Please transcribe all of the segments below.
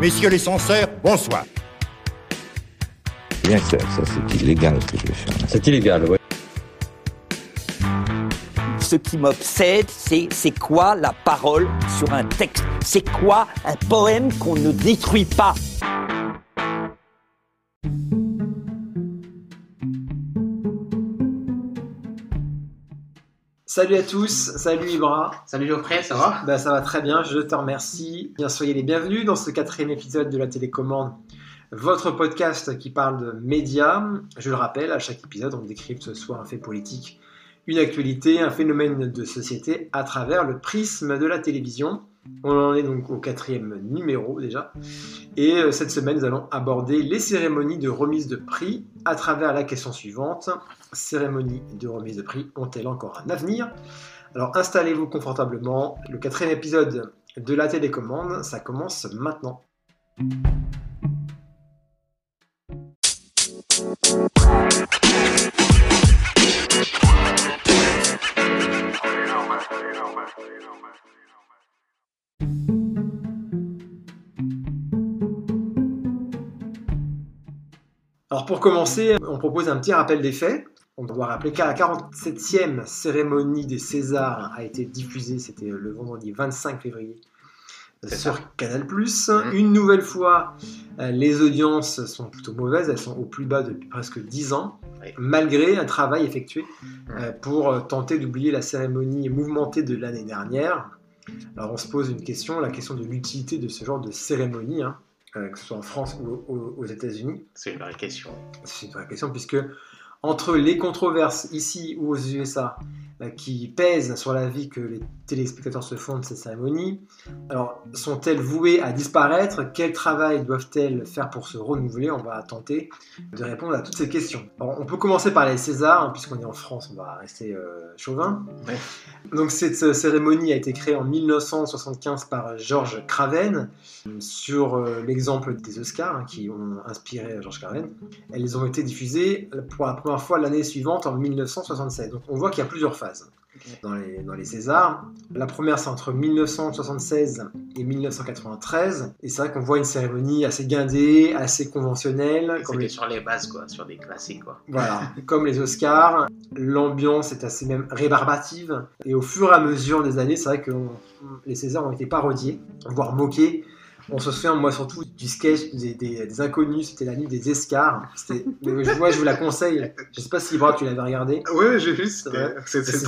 Messieurs les censeurs, bonsoir. Bien sûr, ça c'est illégal ce que je vais faire. C'est illégal, oui. Ce qui m'obsède, c'est c'est quoi la parole sur un texte? C'est quoi un poème qu'on ne détruit pas? Salut à tous, salut Ibra. Salut Geoffrey, ça va? Bah, ça va très bien, je te remercie. Bien soyez les bienvenus dans ce quatrième épisode de la télécommande, votre podcast qui parle de médias. Je le rappelle, à chaque épisode, on décrypte ce soit un fait politique, une actualité, un phénomène de société à travers le prisme de la télévision. On en est donc au quatrième numéro déjà. Et euh, cette semaine, nous allons aborder les cérémonies de remise de prix à travers la question suivante. Cérémonies de remise de prix ont-elles encore un avenir? Alors installez-vous confortablement. Le quatrième épisode de la télécommande, ça commence maintenant. Alors pour commencer, on propose un petit rappel des faits. On doit rappeler qu'à la 47e cérémonie des Césars a été diffusée, c'était le vendredi 25 février sur ça. Canal+. Mhm. Une nouvelle fois, euh, les audiences sont plutôt mauvaises, elles sont au plus bas depuis presque 10 ans, Oui. malgré un travail effectué Mhm. euh, pour euh, tenter d'oublier la cérémonie mouvementée de l'année dernière. Alors on se pose une question, la question de l'utilité de ce genre de cérémonie, hein, que ce soit en France ou au- aux États-Unis. C'est une vraie question. C'est une vraie question puisque entre les controverses ici ou aux USA euh, qui pèsent sur la vie que les téléspectateurs se font de ces cérémonies, alors sont-elles vouées à disparaître? Quel travail doivent-elles faire pour se renouveler? On va tenter de répondre à toutes ces questions. Alors, on peut commencer par les Césars, hein, puisqu'on est en France, on va rester euh, chauvin. Ouais. Donc cette euh, cérémonie a été créée en 1975 par Georges Craven sur euh, l'exemple des Oscars hein, qui ont inspiré Georges Craven. Elles ont été diffusées pour la première fois l'année suivante, en 1976. Donc on voit qu'il y a plusieurs phases dans les, dans les Césars. La première, c'est entre 1976 et 1993. Et c'est vrai qu'on voit une cérémonie assez guindée, assez conventionnelle. Comme les, sur les bases, quoi, sur des classiques, quoi. voilà, comme les Oscars. L'ambiance est assez même rébarbative. Et au fur et à mesure des années, c'est vrai que on- les Césars ont été parodiés, voire moqués. On se souvient, moi surtout, du sketch des, des- des inconnus, c'était la nuit des escars. Je- moi, je vous la conseille. Je sais pas si, Brad, tu l'avais regardé. Oui, j'ai vu, C'est vrai. c'est C'est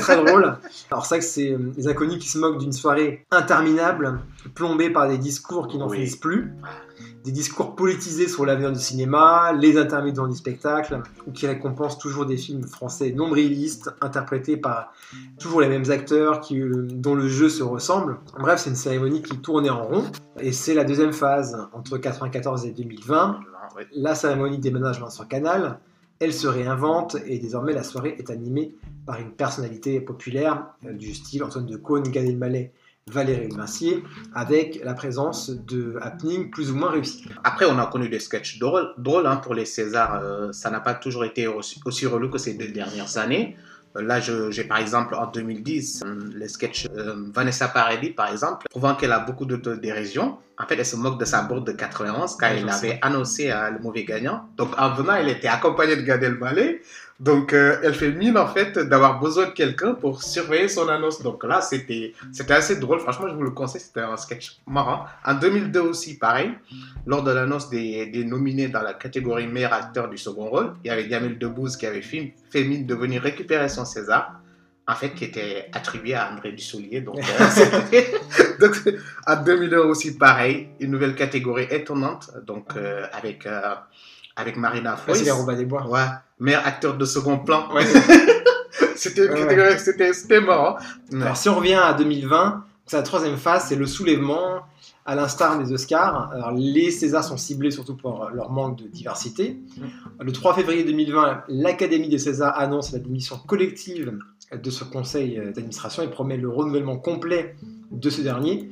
très drôle. Alors c'est vrai que c'est les inconnus qui se moquent d'une soirée interminable, plombée par des discours qui n'en Oui. finissent plus, des discours politisés sur l'avenir du cinéma, les intermittents du spectacle, ou qui récompensent toujours des films français nombrilistes, interprétés par toujours les mêmes acteurs, euh, dont le jeu se ressemble. Bref, c'est une cérémonie qui tournait en rond, et c'est la deuxième phase, entre 94 et 2020, Oui. la cérémonie déménagement sur Canal, elle se réinvente et désormais la soirée est animée par une personnalité populaire euh, du style Antoine de Caunes, Gad Elmaleh, Valérie Mercier, avec la présence de happening plus ou moins réussis. Après, on a connu des sketchs drôles, drôles hein, pour les Césars. euh, ça n'a pas toujours été aussi, aussi relou que ces deux dernières années. Euh, Là, j'ai par exemple en 2010 euh, le sketch euh, Vanessa Paradis, par exemple, prouvant qu'elle a beaucoup d'autodérision. En fait, elle se moque de sa bourde de 91 quand Ouais, elle avait annoncé euh, le mauvais gagnant. Donc, en venant, elle était accompagnée de Gad Elmaleh. Donc, euh, elle fait mine en fait d'avoir besoin de quelqu'un pour surveiller son annonce. Donc là, c'était assez drôle. Franchement, je vous le conseille. C'était un sketch marrant. En 2002 aussi, pareil lors de l'annonce des, des nominés dans la catégorie meilleur acteur du second rôle, il y avait Jamel Debbouze qui avait fait, fait mine de venir récupérer son César, en fait, qui était attribué à André Dussolier. Donc, euh, donc, en 2001 aussi, pareil, une nouvelle catégorie étonnante, donc euh, avec, euh, avec Marina Foïs. c'est les Robins des Bois. Ouais, meilleur acteur de second plan. Ouais. c'était Ouais, catégorie, c'était c'était marrant. Ouais. Alors si on revient à 2020, c'est la troisième phase, c'est le soulèvement à l'instar des Oscars. Alors, les Césars sont ciblés surtout pour leur manque de diversité. Le 3 février 2020, l'Académie des Césars annonce la démission collective de ce conseil d'administration et promet le renouvellement complet de ce dernier.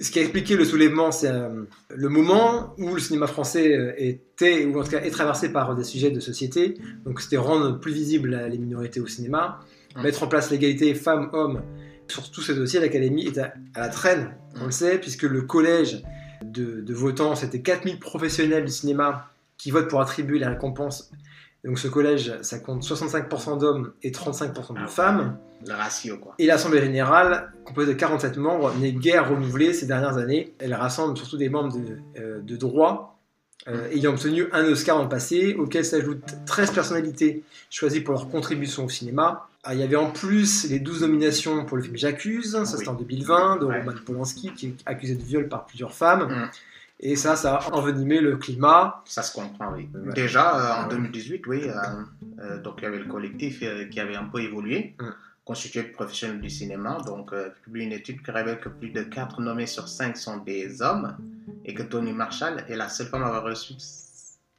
Ce qui a expliqué le soulèvement, c'est euh, le moment où le cinéma français euh, était, ou en tout cas est traversé par des sujets de société. Donc c'était rendre plus visibles les minorités au cinéma, mettre en place l'égalité femmes-hommes. Sur tous ces dossiers, l'Académie est à, à la traîne, on le sait, puisque le collège de, de votants. C'était 4000 professionnels du cinéma qui votent pour attribuer les récompenses. Donc ce collège, ça compte 65% d'hommes et 35% de Ah, femmes. Le ratio, quoi. Et l'Assemblée générale, composée de 47 membres, n'est guère renouvelée ces dernières années. Elle rassemble surtout des membres de, euh, de droit euh, ayant obtenu un Oscar le passé, auquel s'ajoutent 13 personnalités choisies pour leur contribution au cinéma. Ah, il y avait en plus les 12 nominations pour le film J'accuse, ça c'était Oui. en 2020, de Ouais. Roman Polanski, qui est accusé de viol par plusieurs femmes. Mm. Et ça, ça a envenimé le climat. Ça se comprend, oui. Ouais. Déjà, euh, en Ouais. 2018, oui, euh, euh, donc il y avait le collectif qui avait un peu évolué, constitué de professionnels du cinéma, donc publie une étude qui révèle que plus de 4 nommés sur 5 sont des hommes, et que Tony Marshall est la seule femme à avoir reçu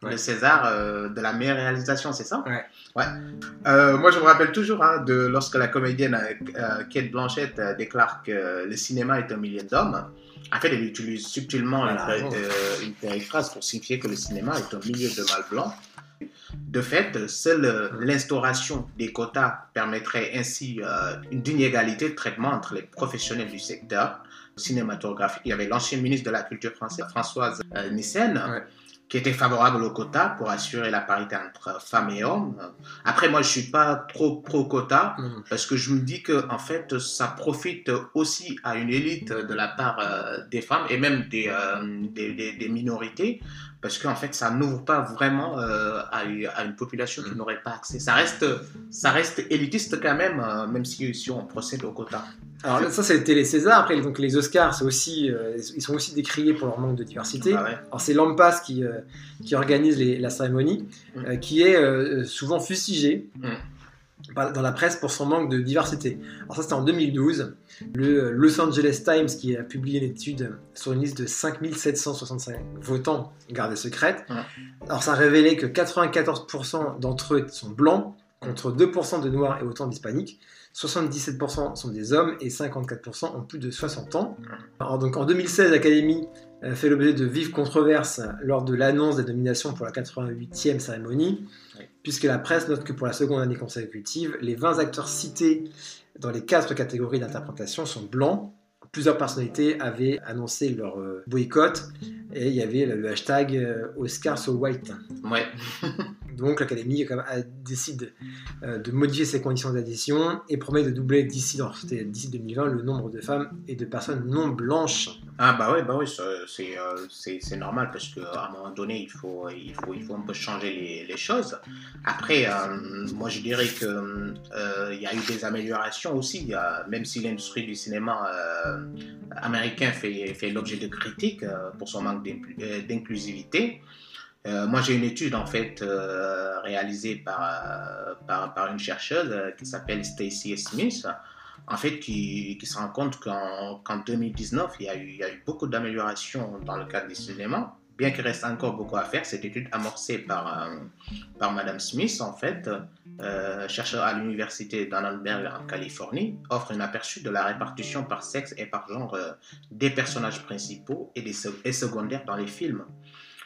Ouais. le César euh, de la meilleure réalisation, c'est ça? Ouais. Ouais. Euh, moi, je me rappelle toujours hein, de lorsque la comédienne euh, Kate Blanchett déclare que le cinéma est un milieu d'hommes. En fait, elle utilise subtilement une, euh, une périphrase pour signifier que le cinéma est un milieu de mâles blancs. De fait, seule euh, l'instauration des quotas permettrait ainsi euh, une inégalité de traitement entre les professionnels du secteur cinématographique. Il y avait l'ancien ministre de la Culture française, Françoise euh, Nissen, Ouais. Qui était favorable au quota pour assurer la parité entre femmes et hommes. Après, moi, je suis pas trop pro-quota Mm. parce que je me dis que en fait, ça profite aussi à une élite de la part euh, des femmes et même des, euh, des, des- des minorités parce qu'en fait, ça n'ouvre pas vraiment euh, à, une- à une population qui n'aurait pas accès. Ça reste, ça reste élitiste quand même, même si, si on procède au quota. Alors ça, c'était les Césars. Après, donc, les Oscars, c'est aussi, ils sont aussi décriés pour leur manque de diversité. Bah ouais. Alors c'est Lampas qui, qui organise les- la cérémonie, Mm. euh, qui est euh, souvent fustigé Mm. dans la presse pour son manque de diversité. Alors ça c'était en 2012. Le euh, Los Angeles Times qui a publié une étude sur une liste de 5765 votants gardés secrètes. Mm. Alors ça révélait que 94% d'entre eux sont blancs, contre 2% de noirs et autant d'hispaniques. 77% sont des hommes et 54% ont plus de 60 ans. Alors, donc en 2016, l'Académie euh, fait l'objet de vives controverses lors de l'annonce des nominations pour la 88e cérémonie, Oui. puisque la presse note que pour la seconde année consécutive, les 20 acteurs cités dans les quatre catégories d'interprétation sont blancs. Plusieurs personnalités avaient annoncé leur euh, boycott et il y avait le, hashtag euh, Oscar so white. Ouais. Donc l'Académie décide euh, de modifier ses conditions d'adhésion et promet de doubler d'ici dans- c'était d'ici 2020 le nombre de femmes et de personnes non blanches. Ah bah oui, bah oui, euh, c'est normal parce qu'à un moment donné, il faut, il faut, il faut un peu changer les, choses. Après, euh, moi je dirais que euh, y a eu des améliorations aussi, même si l'industrie du cinéma américain fait, l'objet de critiques pour son manque d'inclu- d'inclusivité. Euh, moi, j'ai une étude en fait euh, réalisée par, euh, par, par une chercheuse qui s'appelle Stacy Smith, en fait, qui, qui se rend compte qu'en qu'en 2019, il y, a eu, il y a eu beaucoup d'améliorations dans le cadre du cinéma, bien qu'il reste encore beaucoup à faire. Cette étude amorcée par, euh, par Madame Smith, en fait, chercheur à l'université d'Annenberg en Californie, offre un aperçu de la répartition par sexe et par genre des personnages principaux et, des, et secondaires dans les films.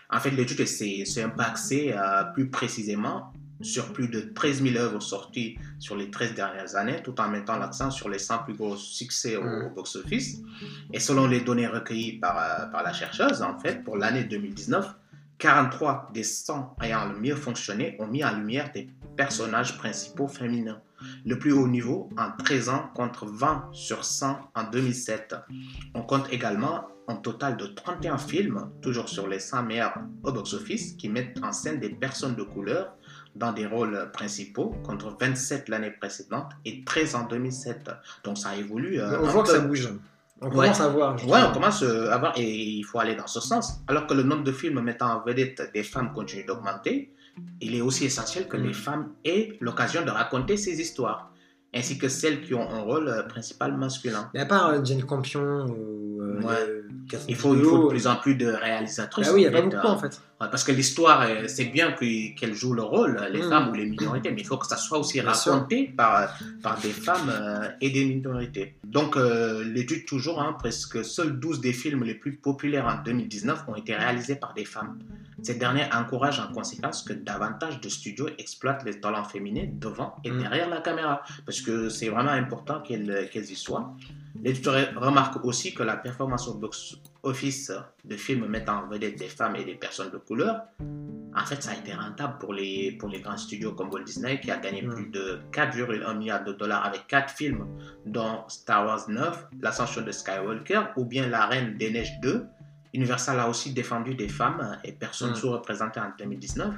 En fait, l'étude s'est axée euh, plus précisément sur plus de 13 000 œuvres sorties sur les 13 dernières années, tout en mettant l'accent sur les 100 plus gros succès au, Mm. au box-office. Et selon les données recueillies par, euh, par la chercheuse, en fait, pour l'année 2019, 43 des 100 ayant le mieux fonctionné ont mis en lumière des personnages principaux féminins. Le plus haut niveau en 13 ans contre 20 sur 100 en 2007. On compte également un total de 31 films, toujours sur les 100 meilleurs au box-office, qui mettent en scène des personnes de couleur dans des rôles principaux, contre 27 l'année précédente et 13 en 2007. Donc ça évolue. euh, on voit que ça bouge. On Ouais. commence à voir. Ouais, on commence euh, à voir et il faut aller dans ce sens. Alors que le nombre de films mettant en vedette des femmes continue d'augmenter, il est aussi essentiel que Mm. les femmes aient l'occasion de raconter ces histoires, ainsi que celles qui ont un rôle euh, principal masculin. Mais à part euh, Jane Campion ou euh, Ouais. euh, Il faut, il faut de plus en plus de réalisatrices. Ah oui, il n'y a pas beaucoup en fait. Parce que l'histoire, c'est bien que- qu'elles jouent le rôle, les Mm. femmes ou les minorités, mais il faut que ça soit aussi Bien sûr. raconté par, par des femmes euh, et des minorités. Donc, euh, l'étude toujours, hein, presque seuls 12 des films les plus populaires en 2019 ont été réalisés par des femmes. Ces derniers encouragent en conséquence que davantage de studios exploitent les talents féminins devant et Mm. derrière la caméra, parce que c'est vraiment important qu'elles y soient. L'éditeur remarque aussi que la performance au box-office de films mettant en vedette des femmes et des personnes de couleur, en fait, ça a été rentable pour les, pour les grands studios comme Walt Disney, qui a gagné Mm. plus de 4,1 milliards de dollars avec 4 films, dont Star Wars 9, L'Ascension de Skywalker ou bien La Reine des Neiges 2. Universal a aussi défendu des femmes et personnes Mm. sous-représentées en 2019.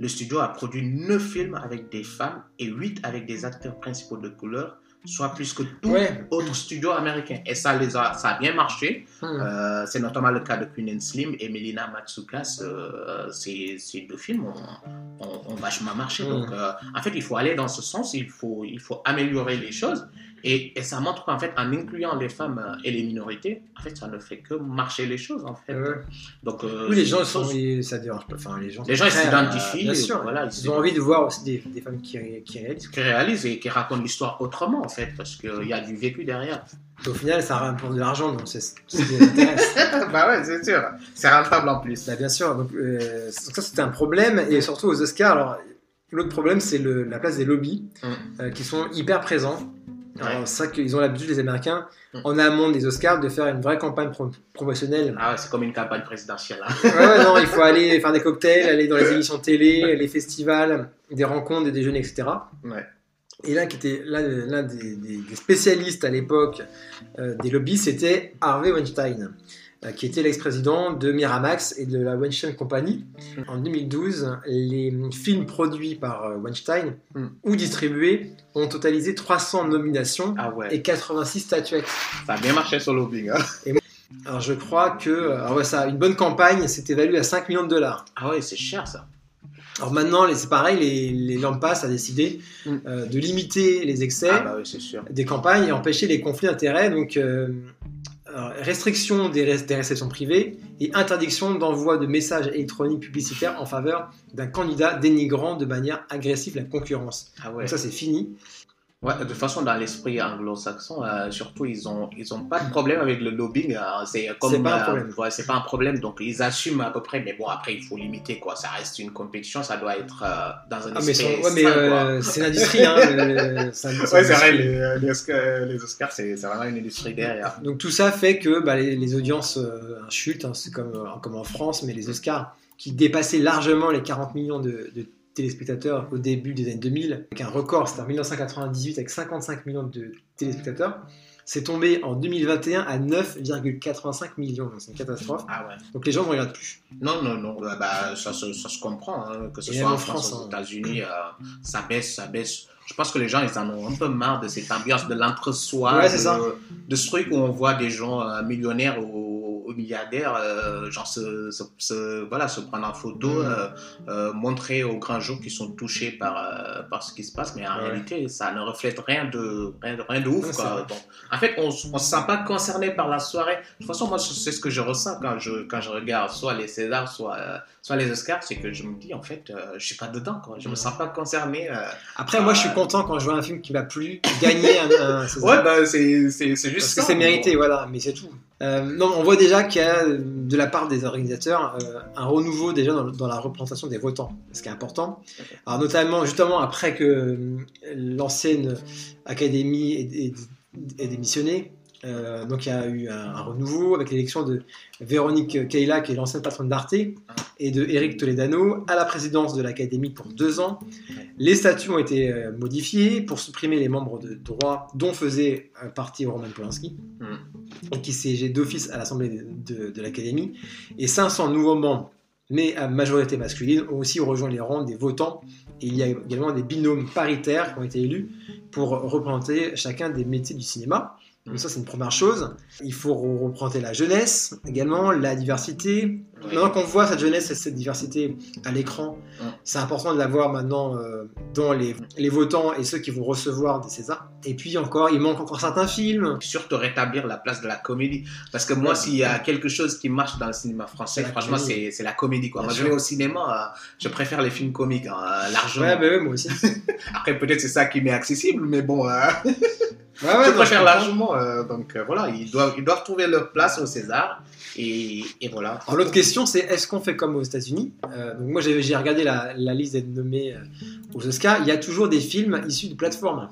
Le studio a produit 9 films avec des femmes et 8 avec des acteurs principaux de couleur, soit plus que tout Ouais. autre studio américain. Et ça, les a, ça a bien marché. Hmm. Euh, c'est notamment le cas de Queen and Slim et Melina Matsoukas. Euh, ces, ces deux films ont, ont- ont vachement marché. Mm. Donc, euh, en fait, il faut aller dans ce sens. Il faut, il faut améliorer les choses. Et, et ça montre qu'en fait, en incluant les femmes euh, et les minorités, en fait, ça ne fait que marcher les choses, en fait. Ouais. Donc, euh, Oui, les gens, sont, ils- ça dérange pas. Enfin, les gens, Les gens, ils sont prêts s'identifient, à- Bien sûr. voilà, ils ils ont envie de voir aussi des, des femmes qui, ré- qui réalisent. qui réalisent et qui racontent l'histoire autrement, en fait, parce qu'il y a du vécu derrière. Au final, ça rapporte de l'argent, donc c'est ce qui les intéresse. bah ouais, c'est sûr. C'est rentable en plus. Bah, bien sûr. Donc, euh, ça, c'était un problème. Et surtout aux Oscars, alors, l'autre problème, c'est la place des lobbies Mm. euh, qui sont hyper présents. Ouais. c'est ça qu'ils ont l'habitude, les Américains, Mm. en amont des Oscars, de faire une vraie campagne pro- promotionnelle. Ah ouais, c'est comme une campagne présidentielle. hein. Ouais, non, il faut aller faire des cocktails, aller dans les émissions télé, les festivals, des rencontres, des déjeuners, etc. Ouais. Et là, qui était l'un des, spécialistes à l'époque euh, des lobbies, c'était Harvey Weinstein, qui était l'ex-président de Miramax et de la Weinstein Company. En 2012, les films produits par euh, Weinstein Mm. ou distribués ont totalisé 300 nominations Ah ouais, et 86 statuettes. ça a bien marché sur lobbying. Hein. Alors je crois que alors ouais, ça, une bonne campagne, c'était évalué à 5 millions de dollars. Ah ouais, c'est cher ça. Alors maintenant, c'est pareil, les, les Lampas a décidé Mm. euh, de limiter les excès Ah bah oui, c'est sûr. des campagnes et empêcher les conflits d'intérêts. Donc, euh, restriction des, ré- des réceptions privées et interdiction d'envoi de messages électroniques publicitaires en faveur d'un candidat dénigrant de manière agressive la concurrence. Ah ouais. Donc ça, c'est fini. Ouais, de toute façon, dans l'esprit anglo-saxon, euh, surtout, ils ont, ils ont pas de problème avec le lobbying. hein. C'est comme, C'est pas un euh, problème. ouais, c'est pas un problème. Donc, ils assument à peu près. Mais bon, après, il faut limiter quoi. Ça reste une compétition. Ça doit être euh, dans un Ah, mais, esprit. ouais, mais sain, euh, c'est l'industrie. Hein, c'est c'est. Ouais, c'est vrai. Les, les Oscars, les Oscars, c'est c'est vraiment une industrie derrière. Donc tout ça fait que bah, les, les audiences chutent, hein, c'est comme, comme en France, mais les Oscars qui dépassaient largement les 40 millions de, de téléspectateurs au début des années 2000, avec un record, c'était en 1998 avec 55 millions de téléspectateurs, c'est tombé en 2021 à 9,85 millions, c'est une catastrophe. Ah ouais. Donc les gens ne regardent plus. Non, non, non, bah, bah, ça, se- ça se comprend, hein, que ce Et soit en France, France, aux hein. États-Unis, euh, ça baisse, ça baisse. Je pense que les gens, ils en ont un peu marre de cette ambiance de l'entre-soi, Ouais, de ce truc où on voit des gens euh, millionnaires ou, milliardaires, euh, genre se, se, se- voilà, se prendre en photo, Mm. euh, euh, montrer au grand jour qu'ils sont touchés par, par ce qui se passe, mais en Ouais. réalité, ça ne reflète rien de, rien de, rien de ouf. Quoi. Donc, en fait, on ne se sent pas concerné par la soirée. De toute façon, moi, c'est ce que je ressens quand je, quand je regarde soit les Césars, soit, soit les Oscars, c'est que je me dis, en fait, je suis pas dedans. Quoi. Je me sens pas concerné. Après, moi je suis content quand je vois un film qui m'a plu gagner un, un César. Ouais, bah, c'est juste Parce que c'est mérité, voilà, mais c'est tout. Euh, on voit déjà qu'il y a, de la part des organisateurs, euh, un renouveau déjà dans, la représentation des votants, ce qui est important. Alors, notamment, justement, après que euh, l'ancienne académie ait, ait- ait démissionné, euh, donc il y a eu un, un renouveau avec l'élection de Véronique Keila, qui est l'ancienne patronne d'Arte, et de Eric Toledano à la présidence de l'académie pour deux ans. Les statuts ont été euh, modifiés pour supprimer les membres de droit dont faisait euh, partie Roman Polanski Mm. et qui siégeait d'office à l'Assemblée de, de- de l'Académie. Et 500 nouveaux membres, mais à majorité masculine, ont aussi rejoint les rangs des votants. Et il y a également des binômes paritaires qui ont été élus pour représenter chacun des métiers du cinéma. Donc ça, c'est une première chose. Il faut re- représenter la jeunesse également, la diversité. Oui. Maintenant qu'on voit cette jeunesse et cette diversité à l'écran, c'est important de la voir maintenant euh, dans les, les votants et ceux qui vont recevoir des Césars. Et puis encore, il manque encore certains films. Surtout rétablir la place de la comédie. Parce que moi, s'il y a quelque chose qui marche dans le cinéma français, franchement, c'est la comédie. Quoi. Bien Moi, je vais au cinéma, euh, je préfère les films comiques, hein, euh, largement. Ouais, bah ouais, moi aussi. Après, peut-être c'est ça qui m'est accessible, mais bon. euh, Ouais, ouais, je préfère largement. euh, donc euh, voilà, ils doivent, ils doivent trouver leur place au César. Et, et voilà. Alors, l'autre question, c'est est-ce qu'on fait comme aux États-Unis? Euh, Donc moi, j'ai j'ai regardé la, la liste des nommés euh, aux Oscars. Il y a toujours des films issus de plateformes.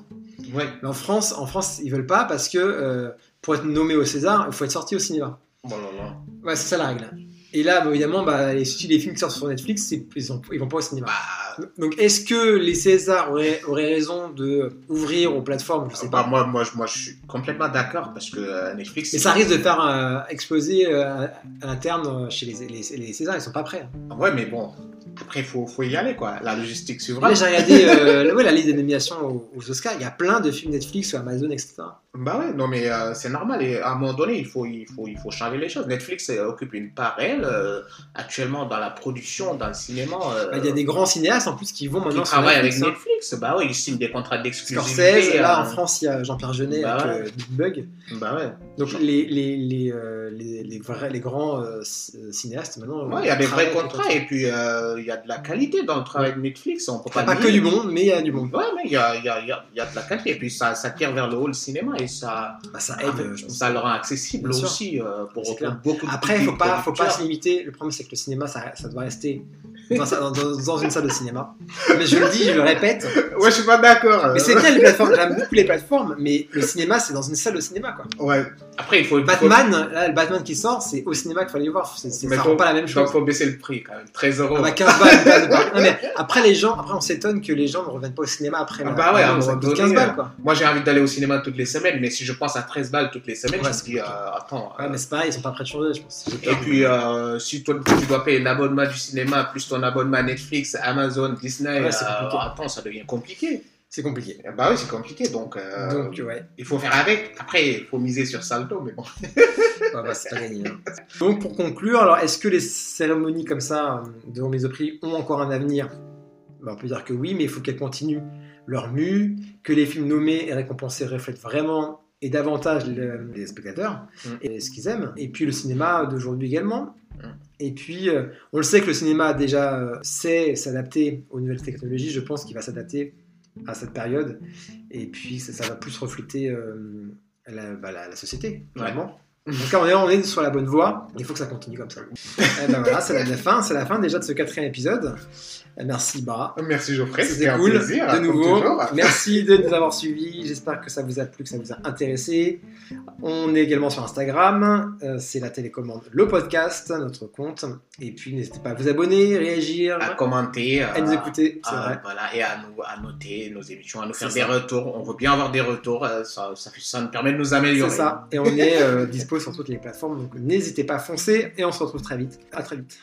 Ouais. Mais en France, en France, ils veulent pas parce que euh, pour être nommé au César, il faut être sorti au cinéma. Oh là là. Ouais, c'est ça la règle. Et là, bah, évidemment, bah, les, si les films qui sortent sur Netflix, c'est- ils, sont- ils vont pas au cinéma. Bah, Donc, est-ce que les Césars auraient, auraient raison de ouvrir aux plateformes Je sais bah, pas. moi, moi, je- moi, je suis complètement d'accord parce que euh, Netflix. Mais ça risque de faire euh, exploser euh, à l'interne euh, chez les, les, les Césars. Ils sont pas prêts. hein. Ouais, mais bon, après, il faut, faut y aller, quoi. La logistique suivra. J'ai regardé euh, ouais, la liste des nominations aux, aux Oscars. Il y a plein de films Netflix ou Amazon, etc. Bah ouais, non, mais euh, c'est normal. Et à un moment donné, il faut, il faut, il faut changer les choses. Netflix euh, occupe une part réelle euh, actuellement dans la production, dans le cinéma. euh, Bah, Il y a des grands cinéastes en plus qui vont qui maintenant travaillent avec Netflix, hein. Netflix. Bah ouais, ils signent des contrats d'exclusivité. Scorsese, là euh, en France, il y a Jean-Pierre Jeunet Bah avec ouais. euh, Big Bug. Bah ouais. Donc les, les, les, euh, les, les vrais, les grands euh, cinéastes maintenant. Ouais, il y a des vrais contrats et puis euh, il y a de la qualité dans le travail de Netflix. On peut pas, pas que du bon, mais il y a du bon. Ouais, mais il y a, y, a, y, a, y a de la qualité. Et puis ça, ça tire vers le haut le cinéma et ça, Bah, ça aide, euh, je pense. ça le rend accessible aussi pour, beaucoup de Après, il pas, faut pas se limiter. Le problème, c'est que le cinéma, ça, ça doit rester dans, une salle de cinéma. Mais je le dis, je le répète. Ouais, je suis pas d'accord. Mais c'est bien les plateformes. J'aime beaucoup les plateformes, mais le cinéma, c'est dans une salle de cinéma, quoi. Ouais. Après, il faut. Batman, là, le Batman qui sort, c'est au cinéma qu'il fallait le voir. C'est, ça faut- rend pas la même Il chose. faut baisser le prix quand même. 13 euros. Ah bah 15 balles, une place de parc. Non, mais après les gens, après on s'étonne que les gens ne reviennent pas au cinéma après. Ah bah ouais, à un moment donné, 15 balles quoi. Moi, j'ai envie d'aller au cinéma toutes les semaines, mais si je pense à 13 balles toutes les semaines, Ouais, je me dis, euh, attends. Ouais, euh, mais c'est pareil, ils sont pas prêts de changer, je pense. Et puis, euh, si toi, tu dois payer l'abonnement du cinéma, plus ton abonnement Netflix, Amazon, Disney, Ouais, euh, attends, ça devient compliqué. C'est compliqué. Eh Bah oui, c'est compliqué, donc, euh, Donc ouais, il faut faire avec. Après, il faut miser sur Salto, mais bon. Ouais, bah, c'est pas gagné. hein. Donc pour conclure, alors est-ce que les cérémonies comme ça euh, de remise au prix ont encore un avenir? Bah, On peut dire que oui, mais il faut qu'elles continuent leur mue, que les films nommés et récompensés reflètent vraiment et davantage le- les spectateurs Mm. et ce qu'ils aiment. Et puis le cinéma d'aujourd'hui également. Mm. Et puis, euh, on le sait que le cinéma déjà sait s'adapter aux nouvelles technologies. Je pense qu'il va s'adapter à cette période. Et puis, ça, ça va plus refléter euh, la, bah, la- la société, vraiment. En tout cas, on est, on est sur la bonne voie. Il faut que ça continue comme ça. Et ben voilà, c'est la, la fin. C'est la fin déjà de ce quatrième épisode. Euh, Merci, Bara. Merci Geoffrey, c'était un cool, plaisir, de nouveau. Merci de nous avoir suivis. J'espère que ça vous a plu, que ça vous a intéressé. On est également sur Instagram. Euh, c'est la télécommande, le podcast, notre compte. Et puis, n'hésitez pas à vous abonner, réagir, À commenter. à nous écouter. À- vrai. Voilà, et à, nous, à noter nos émissions, à nous faire des ça. retours. On veut bien avoir des retours, euh, ça, ça nous permet de nous améliorer. C'est ça. Et on est euh, dispo sur toutes les plateformes. Donc, n'hésitez pas à foncer. Et on se retrouve très vite. À très vite.